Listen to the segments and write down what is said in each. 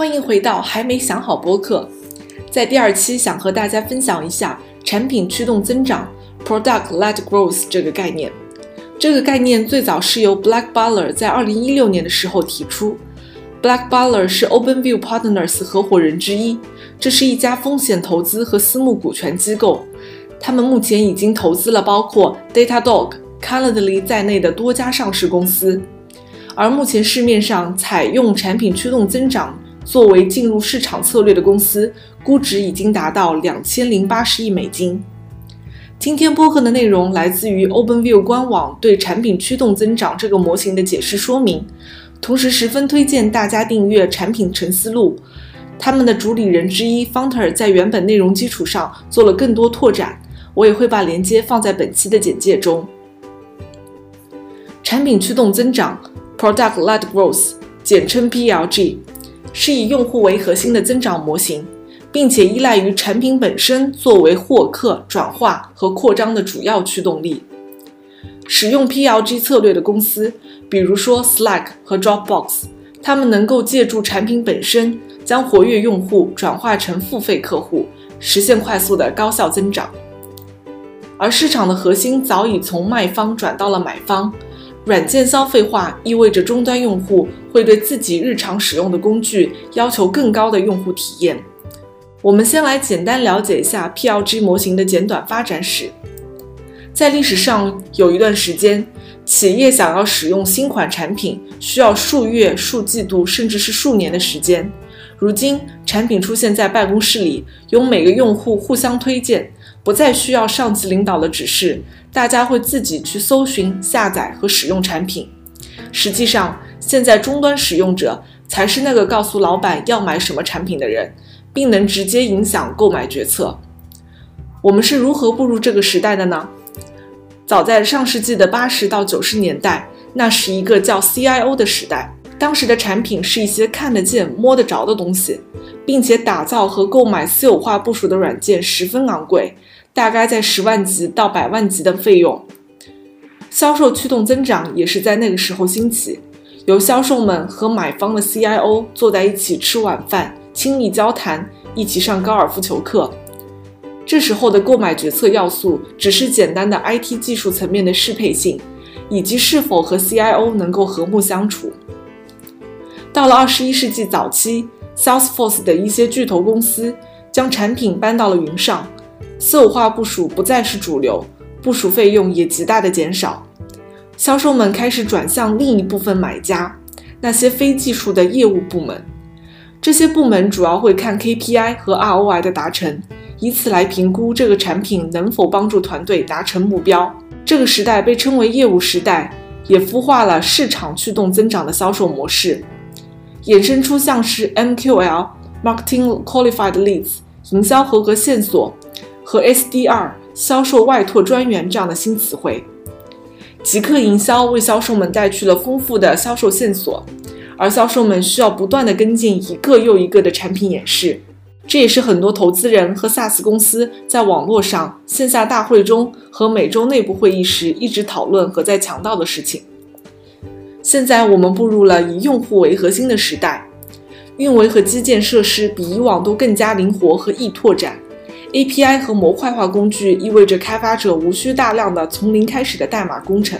欢迎回到还没想好播客。在第二期，想和大家分享一下产品驱动增长 （Product-led growth） 这个概念。这个概念最早是由 Black Butler 在2016年的时候提出。Black Butler 是 OpenView Partners 合伙人之一，这是一家风险投资和私募股权机构。他们目前已经投资了包括 Datadog、Calendly 在内的多家上市公司。而目前市面上采用产品驱动增长作为进入市场策略的公司，估值已经达到两千零八十亿美金。今天播客的内容来自于 OpenView 官网对产品驱动增长这个模型的解释说明，同时十分推荐大家订阅产品沉思录。他们的主理人之一 Fonter 在原本内容基础上做了更多拓展，我也会把链接放在本期的简介中。产品驱动增长。Product-led growth，简称 PLG，是以用户为核心的增长模型，并且依赖于产品本身作为获客、转化和扩张的主要驱动力。使用 PLG 策略的公司，比如说 Slack 和 Dropbox，他们能够借助产品本身，将活跃用户转化成付费客户，实现快速的高效增长。而市场的核心早已从卖方转到了买方。软件消费化意味着终端用户会对自己日常使用的工具要求更高的用户体验。我们先来简单了解一下 PLG 模型的简短发展史。在历史上有一段时间，企业想要使用新款产品需要数月、数季度，甚至是数年的时间。如今，产品出现在办公室里，由每个用户互相推荐，不再需要上级领导的指示。大家会自己去搜寻、下载和使用产品。实际上，现在终端使用者才是那个告诉老板要买什么产品的人，并能直接影响购买决策。我们是如何步入这个时代的呢？早在上世纪的八十到九十年代，那是一个叫 CIO 的时代。当时的产品是一些看得见、摸得着的东西，并且打造和购买私有化部署的软件十分昂贵。大概在十万级到百万级的费用，销售驱动增长也是在那个时候兴起。由销售们和买方的 CIO 坐在一起吃晚饭，亲密交谈，一起上高尔夫球课。这时候的购买决策要素只是简单的 IT 技术层面的适配性，以及是否和 CIO 能够和睦相处。到了二十一世纪早期，Salesforce 的一些巨头公司将产品搬到了云上。私有化部署不再是主流，部署费用也极大的减少，销售们开始转向另一部分买家，那些非技术的业务部门。这些部门主要会看 KPI 和 ROI 的达成，以此来评估这个产品能否帮助团队达成目标。这个时代被称为业务时代，也孵化了市场驱动增长的销售模式，衍生出像是 MQL（Marketing Qualified Leads） 营销合格线索。和 SDR 销售外拓专员这样的新词汇，极客营销为销售们带去了丰富的销售线索，而销售们需要不断的跟进一个又一个的产品演示，这也是很多投资人和 SaaS 公司在网络上、线下大会中和每周内部会议时一直讨论和在强调的事情。现在我们步入了以用户为核心的时代，运维和基建设施比以往都更加灵活和易拓展。API 和模块化工具意味着开发者无需大量的从零开始的代码工程。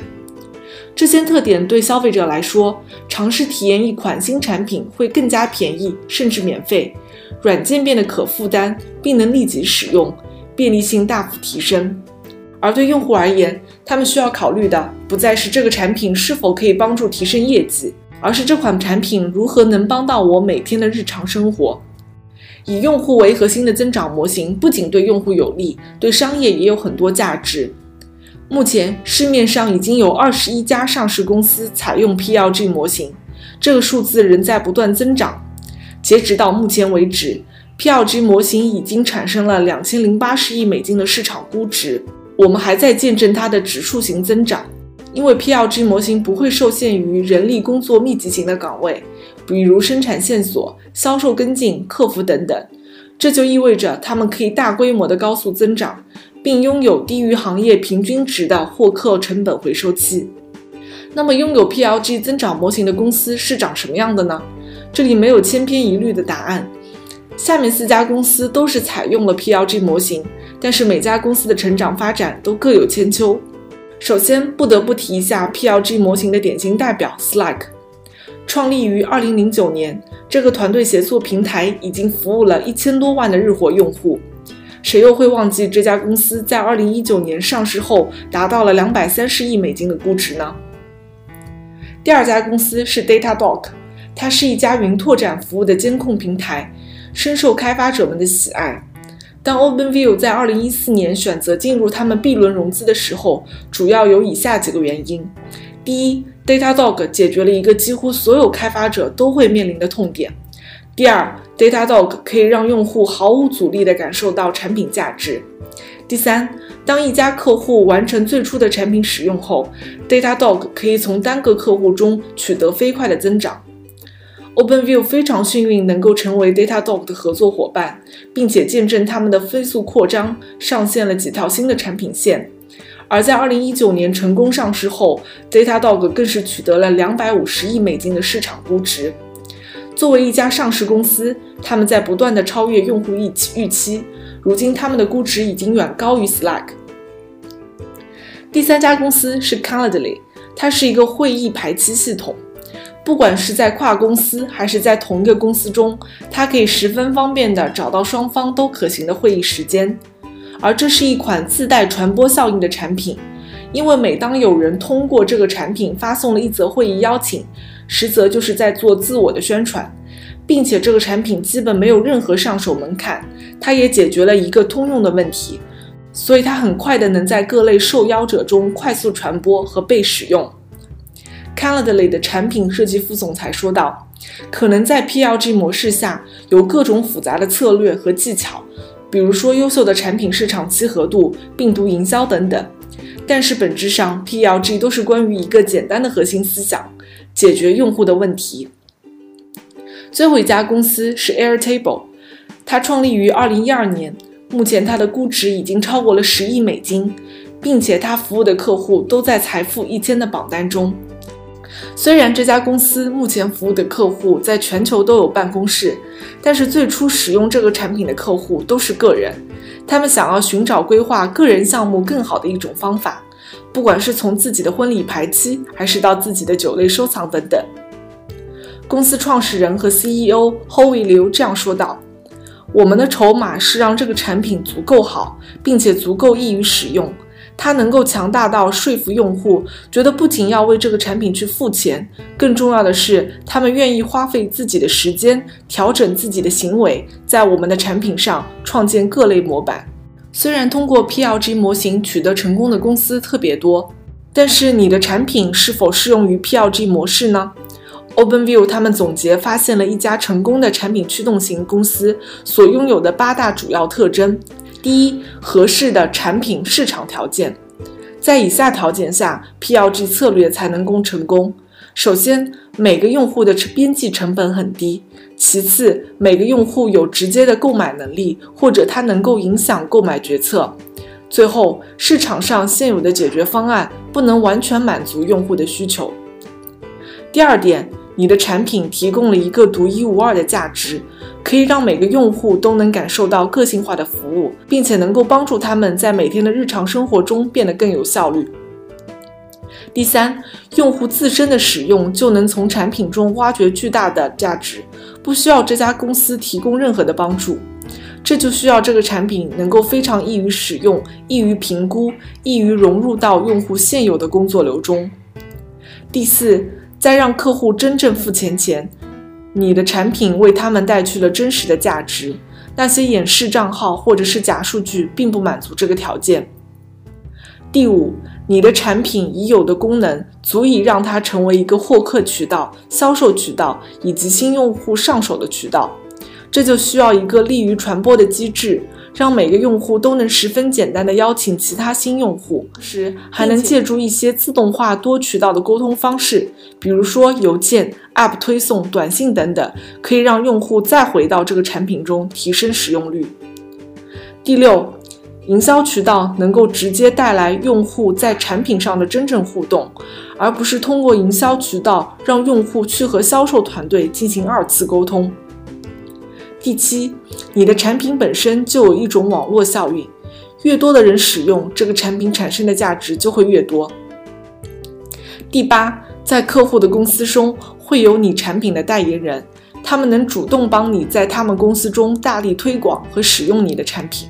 这些特点对消费者来说，尝试体验一款新产品会更加便宜，甚至免费。软件变得可负担，并能立即使用，便利性大幅提升。而对用户而言，他们需要考虑的不再是这个产品是否可以帮助提升业绩，而是这款产品如何能帮到我每天的日常生活。以用户为核心的增长模型不仅对用户有利，对商业也有很多价值。目前市面上已经有二十一家上市公司采用 PLG 模型，这个数字仍在不断增长。截止到目前为止，PLG 模型已经产生了两千零八十亿美金的市场估值。我们还在见证它的指数型增长，因为 PLG 模型不会受限于人力工作密集型的岗位。比如生产线索、销售跟进、客服等等，这就意味着他们可以大规模的高速增长，并拥有低于行业平均值的获客成本回收期。那么，拥有 PLG 增长模型的公司是长什么样的呢？这里没有千篇一律的答案。下面四家公司都是采用了 PLG 模型，但是每家公司的成长发展都各有千秋。首先，不得不提一下 PLG 模型的典型代表 Slack。创立于2009年，这个团队协作平台已经服务了一千多万的日活用户。谁又会忘记这家公司在2019年上市后达到了230亿美金的估值呢？第二家公司是 Datadog，它是一家云拓展服务的监控平台，深受开发者们的喜爱。当 OpenView 在2014年选择进入他们 B 轮融资的时候，主要有以下几个原因：第一，Datadog 解决了一个几乎所有开发者都会面临的痛点；第二，Datadog 可以让用户毫无阻力地感受到产品价值。第三，当一家客户完成最初的产品使用后，Datadog 可以从单个客户中取得飞快的增长。OpenView 非常幸运能够成为 Datadog 的合作伙伴，并且见证他们的飞速扩张，上线了几条新的产品线。而在2019年成功上市后，Datadog 更是取得了250亿美金的市场估值。作为一家上市公司，他们在不断的超越用户预期预期。如今，他们的估值已经远高于 Slack。第三家公司是 Calendly，它是一个会议排期系统。不管是在跨公司还是在同一个公司中，它可以十分方便地找到双方都可行的会议时间。而这是一款自带传播效应的产品，因为每当有人通过这个产品发送了一则会议邀请，实则就是在做自我的宣传。并且这个产品基本没有任何上手门槛，它也解决了一个通用的问题，所以它很快的能在各类受邀者中快速传播和被使用。Calendly 的产品设计副总裁说道：“可能在 PLG 模式下有各种复杂的策略和技巧，比如说优秀的产品市场契合度、病毒营销等等，但是本质上 PLG 都是关于一个简单的核心思想：解决用户的问题。”最后一家公司是 Airtable，它创立于二零一二年，目前它的估值已经超过了十亿美金，并且它服务的客户都在财富一千的榜单中。虽然这家公司目前服务的客户在全球都有办公室，但是最初使用这个产品的客户都是个人，他们想要寻找规划个人项目更好的一种方法，不管是从自己的婚礼排期，还是到自己的酒类收藏等等。公司创始人和 CEO Howie Liu 这样说道：“我们的筹码是让这个产品足够好，并且足够易于使用。它能够强大到说服用户，觉得不仅要为这个产品去付钱，更重要的是，他们愿意花费自己的时间，调整自己的行为，在我们的产品上创建各类模板。虽然通过 PLG 模型取得成功的公司特别多，但是你的产品是否适用于 PLG 模式呢？” OpenView 他们总结发现了一家成功的产品驱动型公司所拥有的八大主要特征：第一，合适的产品市场条件，在以下条件下，PLG 策略才能够成功。首先，每个用户的边际成本很低；其次，每个用户有直接的购买能力，或者他能够影响购买决策；最后，市场上现有的解决方案不能完全满足用户的需求。第二点。你的产品提供了一个独一无二的价值，可以让每个用户都能感受到个性化的服务，并且能够帮助他们在每天的日常生活中变得更有效率。第三，用户自身的使用就能从产品中挖掘巨大的价值，不需要这家公司提供任何的帮助，这就需要这个产品能够非常易于使用、易于评估、易于融入到用户现有的工作流中。第四。在让客户真正付钱前，你的产品为他们带去了真实的价值。那些演示账号或者是假数据并不满足这个条件。第五，你的产品已有的功能足以让它成为一个获客渠道、销售渠道以及新用户上手的渠道。这就需要一个利于传播的机制。让每个用户都能十分简单的邀请其他新用户，时还能借助一些自动化多渠道的沟通方式，比如说邮件、App 推送、短信等等，可以让用户再回到这个产品中，提升使用率。第六，营销渠道能够直接带来用户在产品上的真正互动，而不是通过营销渠道让用户去和销售团队进行二次沟通。第七，你的产品本身就有一种网络效应，越多的人使用这个产品，产生的价值就会越多。第八，在客户的公司中会有你产品的代言人，他们能主动帮你在他们公司中大力推广和使用你的产品。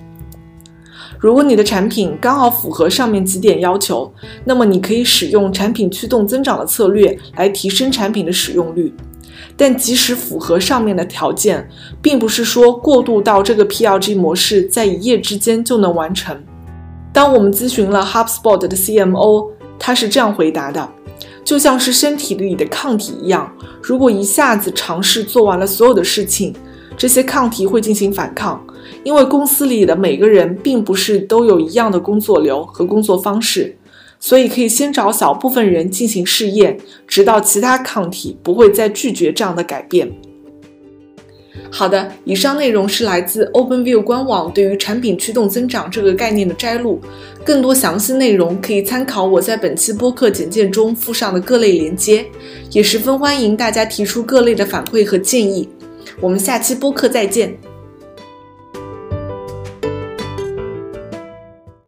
如果你的产品刚好符合上面几点要求，那么你可以使用产品驱动增长的策略来提升产品的使用率。但即使符合上面的条件，并不是说过渡到这个 PLG 模式在一夜之间就能完成。当我们咨询了 HubSpot 的 CMO，他是这样回答的：就像是身体里的抗体一样，如果一下子尝试做完了所有的事情，这些抗体会进行反抗。因为公司里的每个人并不是都有一样的工作流和工作方式，所以可以先找小部分人进行试验，直到其他抗体不会再拒绝这样的改变。好的，以上内容是来自 OpenView 官网对于产品驱动增长这个概念的摘录，更多详细内容可以参考我在本期播客简介中附上的各类连接，也十分欢迎大家提出各类的反馈和建议。我们下期播客再见。